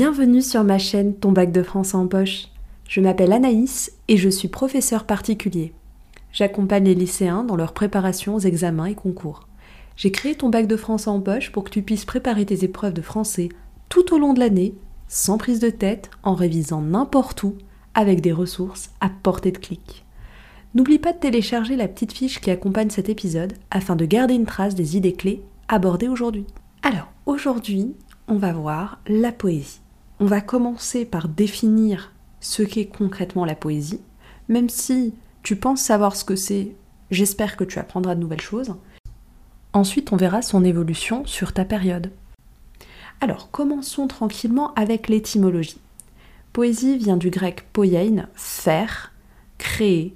Bienvenue sur ma chaîne Ton bac de français en poche. Je m'appelle Anaïs et je suis professeur particulier. J'accompagne les lycéens dans leur préparation aux examens et concours. J'ai créé ton bac de français en poche pour que tu puisses préparer tes épreuves de français tout au long de l'année, sans prise de tête, en révisant n'importe où, avec des ressources à portée de clic. N'oublie pas de télécharger la petite fiche qui accompagne cet épisode afin de garder une trace des idées clés abordées aujourd'hui. Alors, aujourd'hui, on va voir la poésie. On va commencer par définir ce qu'est concrètement la poésie, même si tu penses savoir ce que c'est, j'espère que tu apprendras de nouvelles choses. Ensuite, on verra son évolution sur ta période. Alors, commençons tranquillement avec l'étymologie. Poésie vient du grec poiein, faire, créer.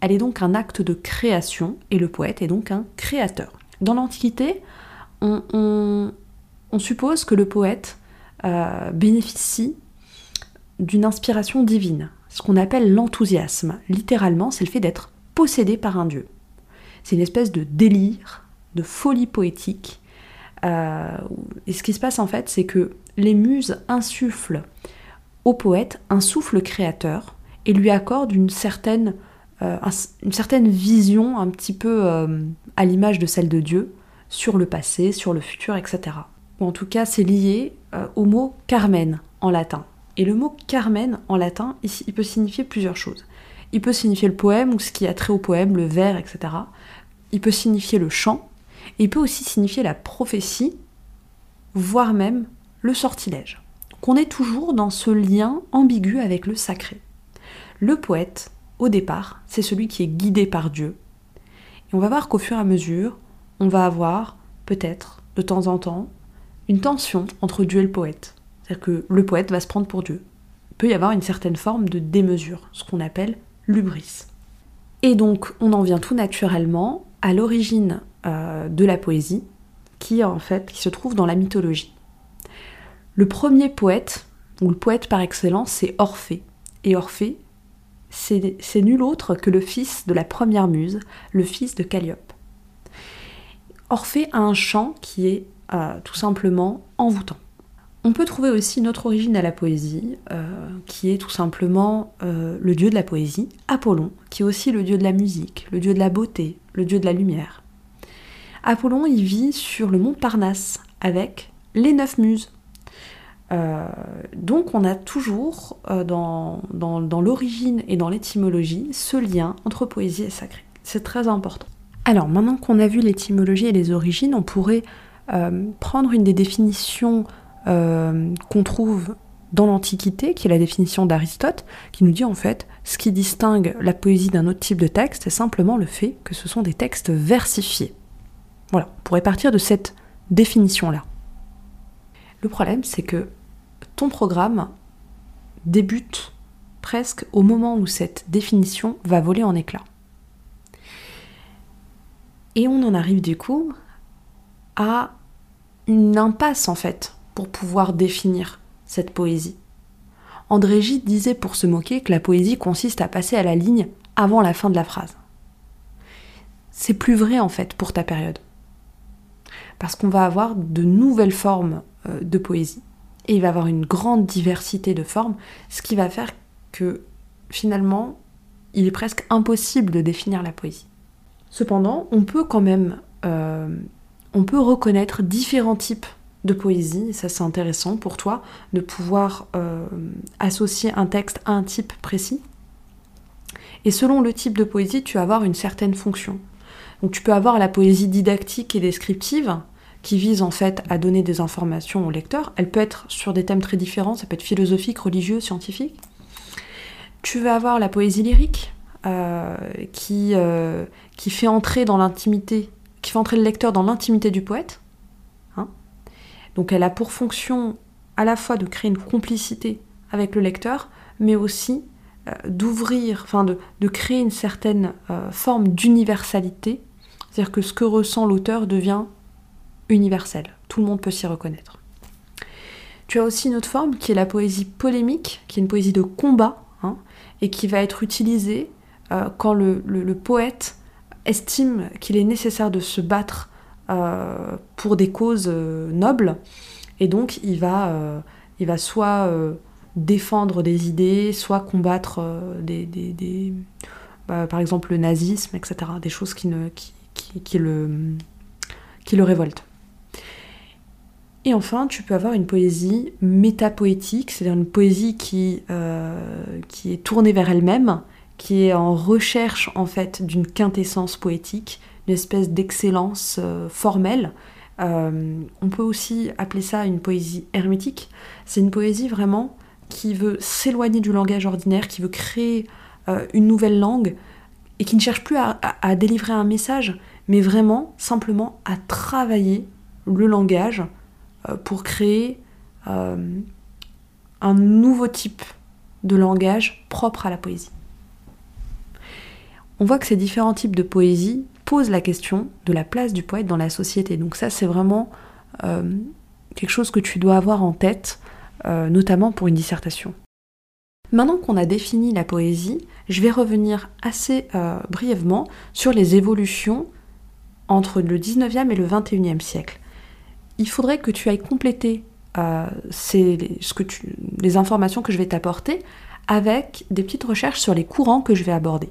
Elle est donc un acte de création et le poète est donc un créateur. Dans l'Antiquité, on, suppose que le poète euh, bénéficie d'une inspiration divine, ce qu'on appelle l'enthousiasme. Littéralement, c'est le fait d'être possédé par un dieu. C'est une espèce de délire, de folie poétique. Euh, et ce qui se passe en fait, c'est que les muses insufflent au poète un souffle créateur et lui accordent une certaine, euh, vision un petit peu à l'image de celle de Dieu sur le passé, sur le futur, etc. Ou en tout cas, c'est lié au mot Carmen en latin. Et le mot Carmen en latin, il, peut signifier plusieurs choses. Il peut signifier le poème ou ce qui a trait au poème, le vers, etc. Il peut signifier le chant. Et il peut aussi signifier la prophétie, voire même le sortilège. Qu'on est toujours dans ce lien ambigu avec le sacré. Le poète, au départ, c'est celui qui est guidé par Dieu. Et on va voir qu'au fur et à mesure, on va avoir, peut-être, de temps en temps, une tension entre Dieu et le poète. C'est-à-dire que le poète va se prendre pour Dieu. Il peut y avoir une certaine forme de démesure, ce qu'on appelle l'ubris. Et donc, on en vient tout naturellement à l'origine euh, de la poésie, qui en fait qui se trouve dans la mythologie. Le premier poète, ou le poète par excellence, c'est Orphée. Et Orphée, c'est nul autre que le fils de la première muse, le fils de Calliope. Orphée a un chant qui est euh, tout simplement envoûtant. On peut trouver aussi une autre origine à la poésie, euh, qui est tout simplement euh, le dieu de la poésie, Apollon, qui est aussi le dieu de la musique, le dieu de la beauté, le dieu de la lumière. Apollon, il vit sur le mont Parnasse avec les neuf muses. Donc on a toujours dans, dans l'origine et dans l'étymologie ce lien entre poésie et sacré. C'est très important. Alors maintenant qu'on a vu l'étymologie et les origines, on pourrait prendre une des définitions euh, qu'on trouve dans l'Antiquité, qui est la définition d'Aristote, qui nous dit en fait ce qui distingue la poésie d'un autre type de texte, c'est simplement le fait que ce sont des textes versifiés. Voilà, on pourrait partir de cette définition-là. Le problème, c'est que ton programme débute presque au moment où cette définition va voler en éclats. Et on en arrive du coup à une impasse en fait pour pouvoir définir cette poésie. André Gide disait pour se moquer que la poésie consiste à passer à la ligne avant la fin de la phrase. C'est plus vrai en fait pour ta période. Parce qu'on va avoir de nouvelles formes euh, de poésie. Et il va avoir une grande diversité de formes, ce qui va faire que finalement, il est presque impossible de définir la poésie. Cependant, on peut quand même euh, on peut reconnaître différents types de poésie, ça c'est intéressant pour toi de pouvoir euh, associer un texte à un type précis. Et selon le type de poésie, tu vas avoir une certaine fonction. Donc tu peux avoir la poésie didactique et descriptive, qui vise en fait à donner des informations au lecteur. Elle peut être sur des thèmes très différents, ça peut être philosophique, religieux, scientifique. Tu vas avoir la poésie lyrique, euh, euh, qui fait entrer dans l'intimité, qui fait entrer le lecteur dans l'intimité du poète. Donc elle a pour fonction à la fois de créer une complicité avec le lecteur, mais aussi euh, d'ouvrir, enfin de, créer une certaine euh, forme d'universalité, c'est-à-dire que ce que ressent l'auteur devient universel, tout le monde peut s'y reconnaître. Tu as aussi une autre forme qui est la poésie polémique, qui est une poésie de combat, hein, et qui va être utilisée euh, quand le, poète estime qu'il est nécessaire de se battre euh, pour des causes euh, nobles. Et donc il va, euh, Il va soit défendre des idées, soit combattre des, bah, par exemple le nazisme, etc. Des choses qui, ne, qui, le, qui le révoltent. Et enfin, tu peux avoir une poésie métapoétique, c'est-à-dire une poésie qui, qui est tournée vers elle-même, qui est en recherche en fait d'une quintessence poétique, une espèce d'excellence euh, formelle. Euh, on peut aussi appeler ça une poésie hermétique. C'est une poésie vraiment qui veut s'éloigner du langage ordinaire, qui veut créer euh, une nouvelle langue et qui ne cherche plus à, à, délivrer un message, mais vraiment simplement à travailler le langage pour créer un nouveau type de langage propre à la poésie on voit que ces différents types de poésie posent la question de la place du poète dans la société. Donc ça, c'est vraiment euh, quelque chose que tu dois avoir en tête, euh, notamment pour une dissertation. Maintenant qu'on a défini la poésie, je vais revenir assez euh, brièvement sur les évolutions entre le 19e et le 21e siècle. Il faudrait que tu ailles compléter les informations que je vais t'apporter avec des petites recherches sur les courants que je vais aborder.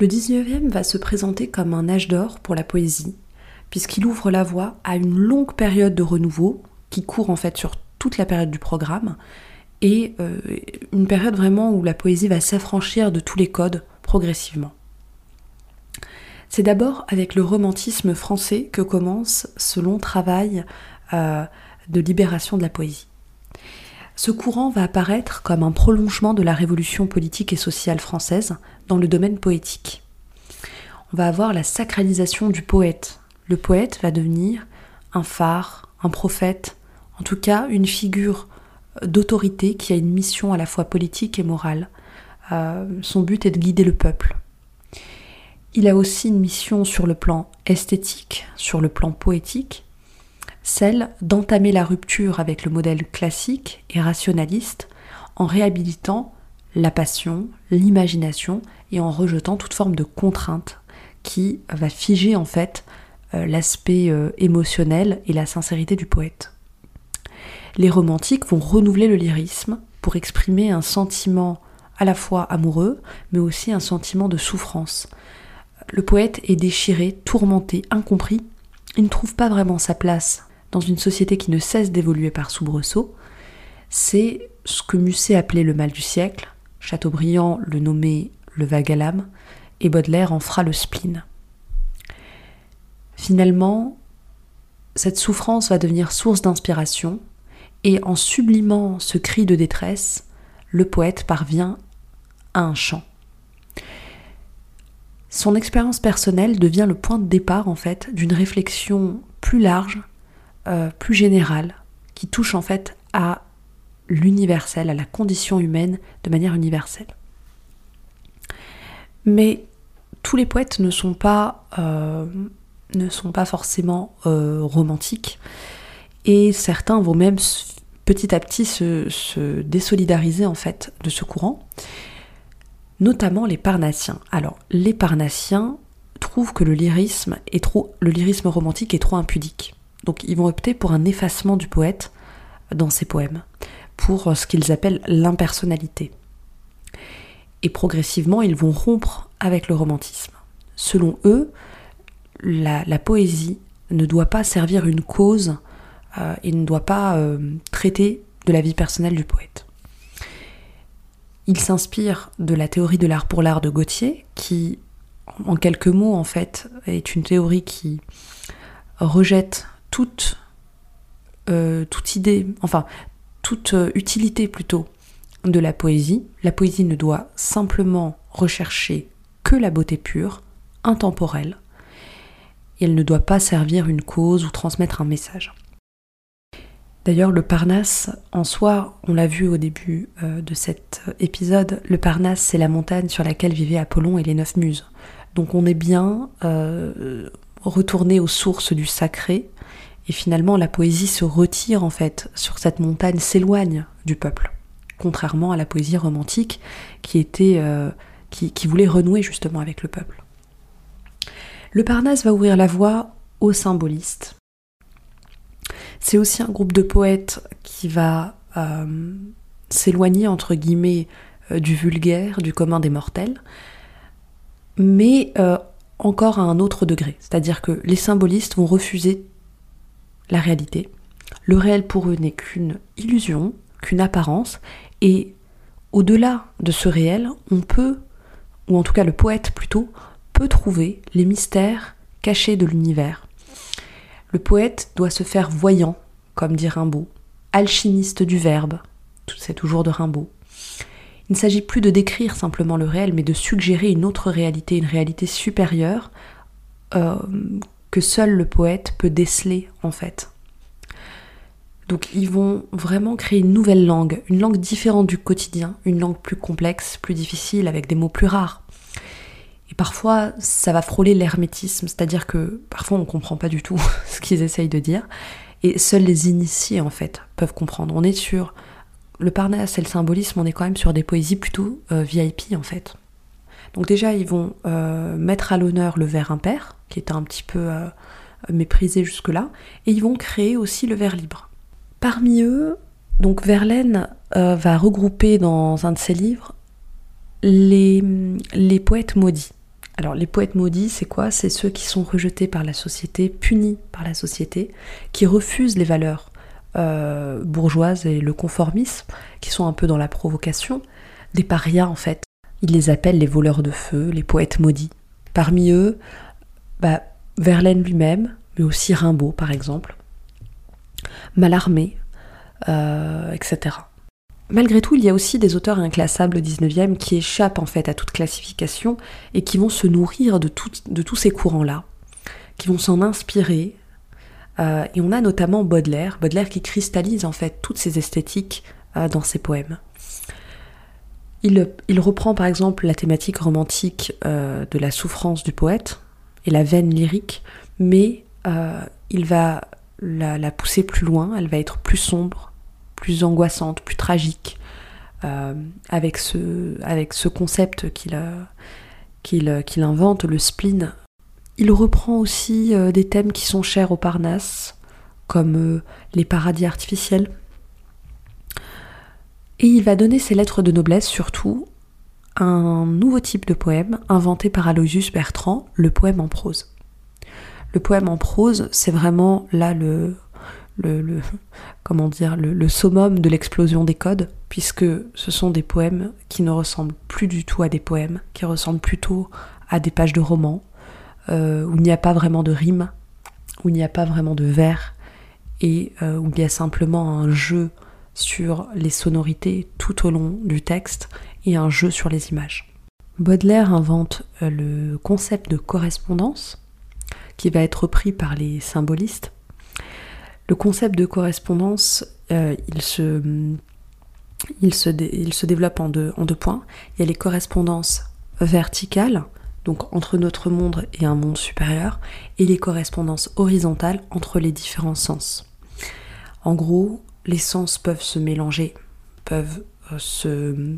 Le 19e va se présenter comme un âge d'or pour la poésie, puisqu'il ouvre la voie à une longue période de renouveau qui court en fait sur toute la période du programme, et euh, une période vraiment où la poésie va s'affranchir de tous les codes progressivement. C'est d'abord avec le romantisme français que commence ce long travail euh, de libération de la poésie. Ce courant va apparaître comme un prolongement de la révolution politique et sociale française dans le domaine poétique. On va avoir la sacralisation du poète. Le poète va devenir un phare, un prophète, en tout cas une figure d'autorité qui a une mission à la fois politique et morale. Euh, son but est de guider le peuple. Il a aussi une mission sur le plan esthétique, sur le plan poétique, celle d'entamer la rupture avec le modèle classique et rationaliste en réhabilitant la passion, l'imagination et en rejetant toute forme de contrainte qui va figer en fait euh, l'aspect euh, émotionnel et la sincérité du poète. Les romantiques vont renouveler le lyrisme pour exprimer un sentiment à la fois amoureux, mais aussi un sentiment de souffrance. Le poète est déchiré, tourmenté, incompris, il ne trouve pas vraiment sa place dans une société qui ne cesse d'évoluer par soubresaut, c'est ce que Musset appelait le mal du siècle, Chateaubriand le nommait le vague à l'âme, et Baudelaire en fera le spleen. Finalement, cette souffrance va devenir source d'inspiration, et en sublimant ce cri de détresse, le poète parvient à un chant. Son expérience personnelle devient le point de départ en fait d'une réflexion plus large euh, plus générale qui touche en fait à l'universel, à la condition humaine de manière universelle. Mais tous les poètes ne sont pas, euh, forcément euh, romantiques et certains vont même petit à petit se, se, désolidariser en fait de ce courant, notamment les parnassiens. Alors les parnassiens trouvent que le lyrisme est trop, le lyrisme romantique est trop impudique. Donc ils vont opter pour un effacement du poète dans ses poèmes, pour ce qu'ils appellent l'impersonnalité. Et progressivement, ils vont rompre avec le romantisme. Selon eux, la, poésie ne doit pas servir une cause euh, et ne doit pas euh, traiter de la vie personnelle du poète. Ils s'inspirent de la théorie de l'art pour l'art de Gauthier, qui, en quelques mots, en fait, est une théorie qui rejette toute, euh, toute idée, enfin toute euh, utilité plutôt de la poésie. La poésie ne doit simplement rechercher que la beauté pure, intemporelle, et elle ne doit pas servir une cause ou transmettre un message. D'ailleurs, le Parnasse, en soi, on l'a vu au début euh, de cet épisode, le Parnasse, c'est la montagne sur laquelle vivaient Apollon et les neuf muses. Donc on est bien retourné aux sources du sacré, et finalement, la poésie se retire en fait sur cette montagne, s'éloigne du peuple, contrairement à la poésie romantique qui était, euh, qui, voulait renouer justement avec le peuple. Le Parnasse va ouvrir la voie aux symbolistes. C'est aussi un groupe de poètes qui va euh, s'éloigner, entre guillemets, euh, du vulgaire, du commun des mortels, mais encore à un autre degré. C'est-à-dire que les symbolistes vont refuser la réalité. Le réel pour eux n'est qu'une illusion, qu'une apparence, et au-delà de ce réel, on peut, ou en tout cas le poète plutôt, peut trouver les mystères cachés de l'univers. Le poète doit se faire voyant, comme dit Rimbaud, alchimiste du verbe, c'est toujours de Rimbaud. Il ne s'agit plus de décrire simplement le réel, mais de suggérer une autre réalité, une réalité supérieure euh, que seul le poète peut déceler en fait. Donc ils vont vraiment créer une nouvelle langue, une langue différente du quotidien, une langue plus complexe, plus difficile, avec des mots plus rares. Et parfois, ça va frôler l'hermétisme, c'est-à-dire que parfois on ne comprend pas du tout ce qu'ils essayent de dire, et seuls les initiés en fait peuvent comprendre. On est sur le Parnasse et le symbolisme, on est quand même sur des poésies plutôt euh, VIP en fait. Donc déjà, ils vont euh, mettre à l'honneur le vers impair, qui était un petit peu euh, méprisé jusque-là, et ils vont créer aussi le vers libre. Parmi eux, donc Verlaine va regrouper dans un de ses livres les, les poètes maudits. Alors les poètes maudits, c'est quoi? C'est ceux qui sont rejetés par la société, punis par la société, qui refusent les valeurs euh, bourgeoises et le conformisme, qui sont un peu dans la provocation, des parias en fait. Il les appelle les voleurs de feu, les poètes maudits. Parmi eux, bah, Verlaine lui-même, mais aussi Rimbaud par exemple mal euh, etc. Malgré tout, il y a aussi des auteurs inclassables 19e qui échappent en fait à toute classification et qui vont se nourrir de, de tous ces courants-là, qui vont s'en inspirer. Euh, et on a notamment Baudelaire, Baudelaire qui cristallise en fait toutes ces esthétiques euh, dans ses poèmes. Il, reprend par exemple la thématique romantique de la souffrance du poète et la veine lyrique, mais il va la, pousser plus loin, elle va être plus sombre, plus angoissante, plus tragique, euh, avec, ce, concept qu'il invente, le spleen. Il reprend aussi euh, des thèmes qui sont chers au Parnasse, comme euh, les paradis artificiels. Et il va donner ses lettres de noblesse surtout un nouveau type de poème inventé par Aloysius Bertrand, le poème en prose. Le poème en prose, c'est vraiment là le, le, comment dire, le, summum de l'explosion des codes, puisque ce sont des poèmes qui ne ressemblent plus du tout à des poèmes, qui ressemblent plutôt à des pages de romans, euh, où il n'y a pas vraiment de rime, où il n'y a pas vraiment de vers, et euh, où il y a simplement un jeu sur les sonorités tout au long du texte et un jeu sur les images. Baudelaire invente euh, le concept de correspondance, qui va être repris par les symbolistes. Le concept de correspondance, il, se, il, se il, se, développe en deux, en deux points. Il y a les correspondances verticales, donc entre notre monde et un monde supérieur, et les correspondances horizontales entre les différents sens. En gros, les sens peuvent se mélanger, peuvent euh,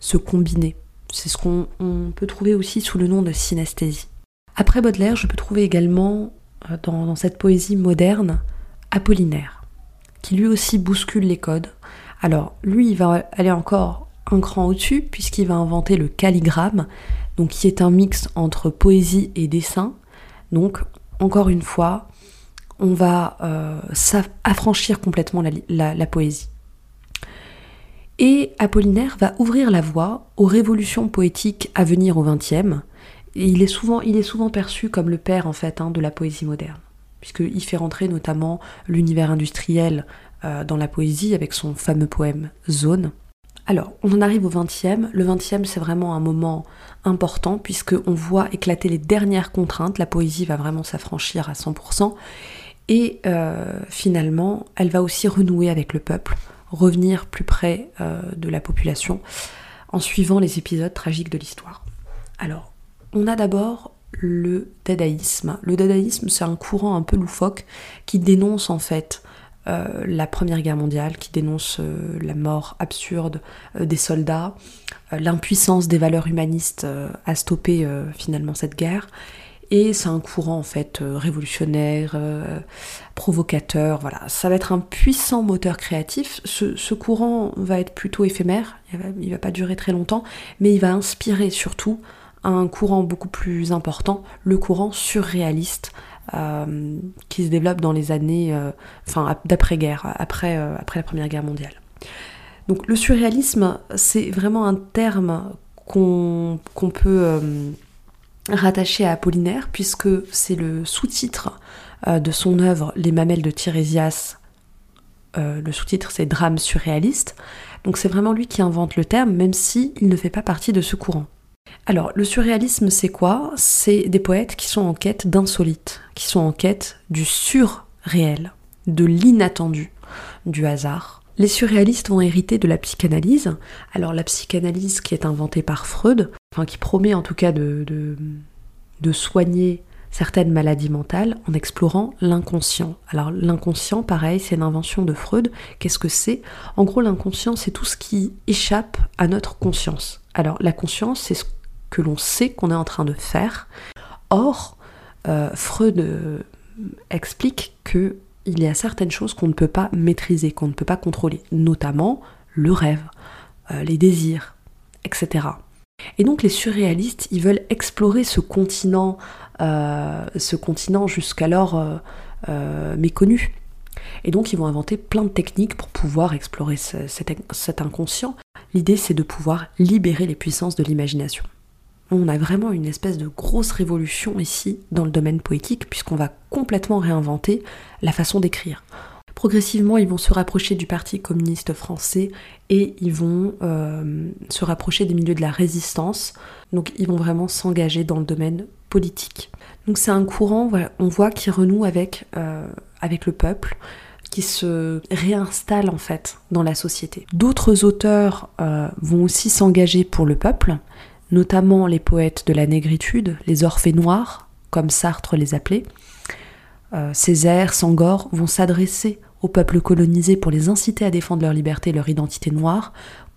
se, combiner. C'est ce qu'on peut trouver aussi sous le nom de synesthésie. Après Baudelaire, je peux trouver également euh, dans, cette poésie moderne Apollinaire, qui lui aussi bouscule les codes. Alors lui, il va aller encore un cran au-dessus, puisqu'il va inventer le calligramme, donc qui est un mix entre poésie et dessin. Donc, encore une fois, on va euh, affranchir complètement la, poésie. Et Apollinaire va ouvrir la voie aux révolutions poétiques à venir au XXe, il est souvent, il est souvent perçu comme le père en fait hein, de la poésie moderne, puisqu'il fait rentrer notamment l'univers industriel euh, dans la poésie avec son fameux poème Zone. Alors, on en arrive au XXe. Le XXe, c'est vraiment un moment important puisqu'on voit éclater les dernières contraintes. La poésie va vraiment s'affranchir à 100%. Et euh, finalement, elle va aussi renouer avec le peuple, revenir plus près euh, de la population en suivant les épisodes tragiques de l'histoire. Alors, on a d'abord le dadaïsme. Le dadaïsme, c'est un courant un peu loufoque qui dénonce en fait la Première Guerre mondiale, qui dénonce euh, la mort absurde euh, des soldats, l'impuissance des valeurs humanistes à stopper finalement cette guerre, Et c'est un courant en fait euh, révolutionnaire, euh, provocateur, voilà. Ça va être un puissant moteur créatif. Ce, courant va être plutôt éphémère, il va, va pas durer très longtemps, mais il va inspirer surtout un courant beaucoup plus important, le courant surréaliste, euh, qui se développe dans les années, enfin d'après-guerre, après, après la Première Guerre mondiale. Donc le surréalisme, c'est vraiment un terme qu'on peut rattaché à Apollinaire, puisque c'est le sous-titre euh, de son œuvre Les mamelles de Tirésias. Euh, le sous-titre c'est Drame surréaliste. Donc c'est vraiment lui qui invente le terme, même s'il ne fait pas partie de ce courant. Alors, le surréalisme, c'est quoi? C'est des poètes qui sont en quête d'insolite, qui sont en quête du surréel, de l'inattendu, du hasard. Les surréalistes vont hériter de la psychanalyse. Alors, la psychanalyse qui est inventée par Freud, enfin qui promet en tout cas de, soigner certaines maladies mentales en explorant l'inconscient. Alors l'inconscient, pareil, c'est une invention de Freud. Qu'est-ce que c'est? En gros, l'inconscient, c'est tout ce qui échappe à notre conscience. Alors la conscience, c'est ce que l'on sait qu'on est en train de faire. Or, euh, Freud euh, explique que il y a certaines choses qu'on ne peut pas maîtriser, qu'on ne peut pas contrôler, notamment le rêve, euh, les désirs, etc. Et donc les surréalistes, ils veulent explorer ce continent, ce continent jusqu'alors méconnu. Et donc ils vont inventer plein de techniques pour pouvoir explorer cet, inconscient. L'idée c'est de pouvoir libérer les puissances de l'imagination. On a vraiment une espèce de grosse révolution ici dans le domaine poétique puisqu'on va complètement réinventer la façon d'écrire. Progressivement, ils vont se rapprocher du Parti communiste français et ils vont euh, se rapprocher des milieux de la résistance. Donc ils vont vraiment s'engager dans le domaine politique. Donc c'est un courant, on voit, qui renoue avec, euh, avec le peuple, qui se réinstalle en fait dans la société. D'autres auteurs euh, vont aussi s'engager pour le peuple, notamment les poètes de la négritude, les orphées noirs, comme Sartre les appelait. Césaire, Sangor vont s'adresser au peuple colonisé pour les inciter à défendre leur liberté et leur identité noire,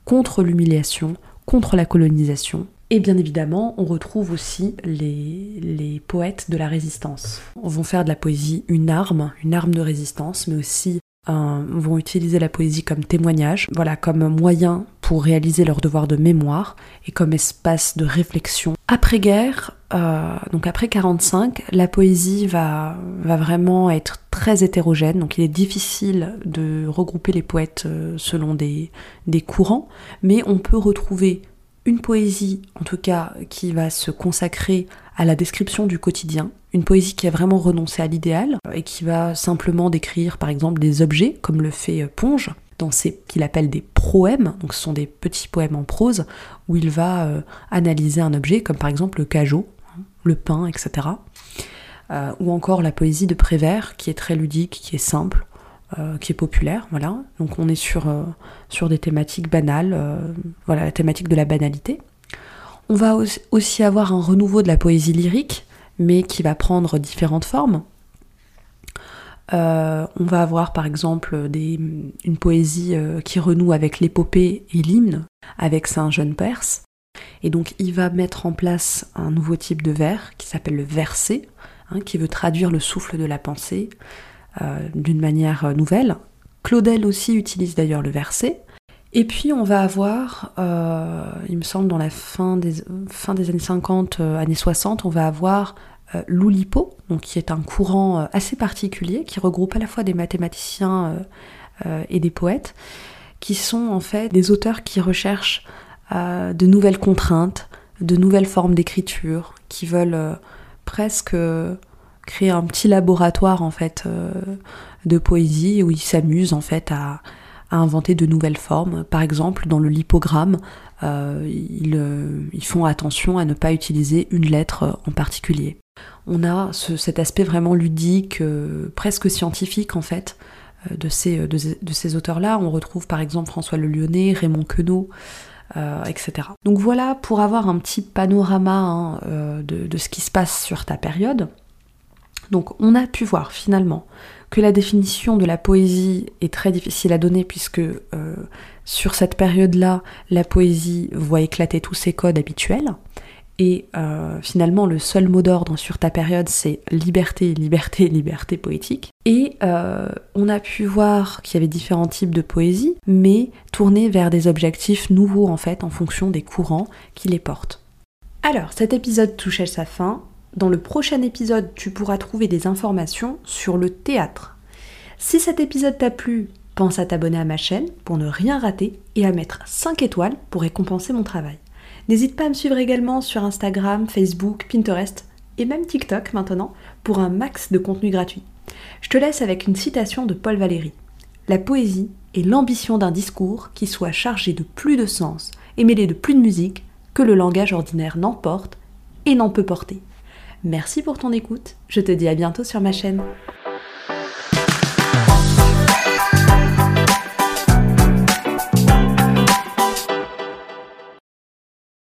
contre l'humiliation, contre la colonisation. Et bien évidemment, on retrouve aussi les, les poètes de la résistance. On vont faire de la poésie une arme, une arme de résistance, mais aussi vont utiliser la poésie comme témoignage, voilà, comme moyen pour réaliser leur devoir de mémoire et comme espace de réflexion. Après-guerre, euh, donc après 45, la poésie va, va vraiment être très hétérogène, donc il est difficile de regrouper les poètes euh, selon des, des courants, mais on peut retrouver une poésie, en tout cas, qui va se consacrer à la description du quotidien, une poésie qui a vraiment renoncé à l'idéal et qui va simplement décrire par exemple des objets, comme le fait euh, Ponge, dans qu'il appelle des proèmes, donc ce sont des petits poèmes en prose, où il va euh, analyser un objet, comme par exemple le cajot, hein, le pain, etc. Euh, ou encore la poésie de Prévert, qui est très ludique, qui est simple, qui est populaire, voilà. Donc on est sur, sur des thématiques banales, voilà, la thématique de la banalité. On va aussi avoir un renouveau de la poésie lyrique, mais qui va prendre différentes formes. Euh, on va avoir par exemple une poésie euh, qui renoue avec l'épopée et l'hymne, avec Saint Jeune Perse. Et donc il va mettre en place un nouveau type de vers qui s'appelle le verset, hein, qui veut traduire le souffle de la pensée euh, d'une manière nouvelle. Claudel aussi utilise d'ailleurs le verset. Et puis on va avoir, il me semble dans la fin des, années 50, années 60, on va avoir l'Oulipo, donc qui est un courant euh, assez particulier qui regroupe à la fois des mathématiciens euh, et des poètes, qui sont en fait des auteurs qui recherchent de nouvelles contraintes, de nouvelles formes d'écriture, qui veulent presque créer un petit laboratoire en fait de poésie où ils s'amusent en fait à, inventer de nouvelles formes. Par exemple, dans le lipogramme, ils, font attention à ne pas utiliser une lettre en particulier on a cet aspect vraiment ludique, euh, presque scientifique en fait, euh, de ces, euh, de, ces auteurs-là. On retrouve par exemple François Le Lyonnais, Raymond Queneau, etc. Donc voilà pour avoir un petit panorama hein, de, ce qui se passe sur ta période. Donc on a pu voir finalement que la définition de la poésie est très difficile à donner puisque sur cette période-là, la poésie voit éclater tous ses codes habituels Et euh, finalement, le seul mot d'ordre sur ta période, c'est liberté, liberté, liberté poétique. Et euh, on a pu voir qu'il y avait différents types de poésie, mais tournés vers des objectifs nouveaux en fait, en fonction des courants qui les portent. Alors, cet épisode touche à sa fin. Dans le prochain épisode, tu pourras trouver des informations sur le théâtre. Si cet épisode t'a plu, pense à t'abonner à ma chaîne pour ne rien rater et à mettre 5 étoiles pour récompenser mon travail. N'hésite pas à me suivre également sur Instagram, Facebook, Pinterest et même TikTok maintenant pour un max de contenu gratuit. Je te laisse avec une citation de Paul Valéry. La poésie est l'ambition d'un discours qui soit chargé de plus de sens et mêlé de plus de musique que le langage ordinaire n'emporte et n'en peut porter. Merci pour ton écoute, je te dis à bientôt sur ma chaîne.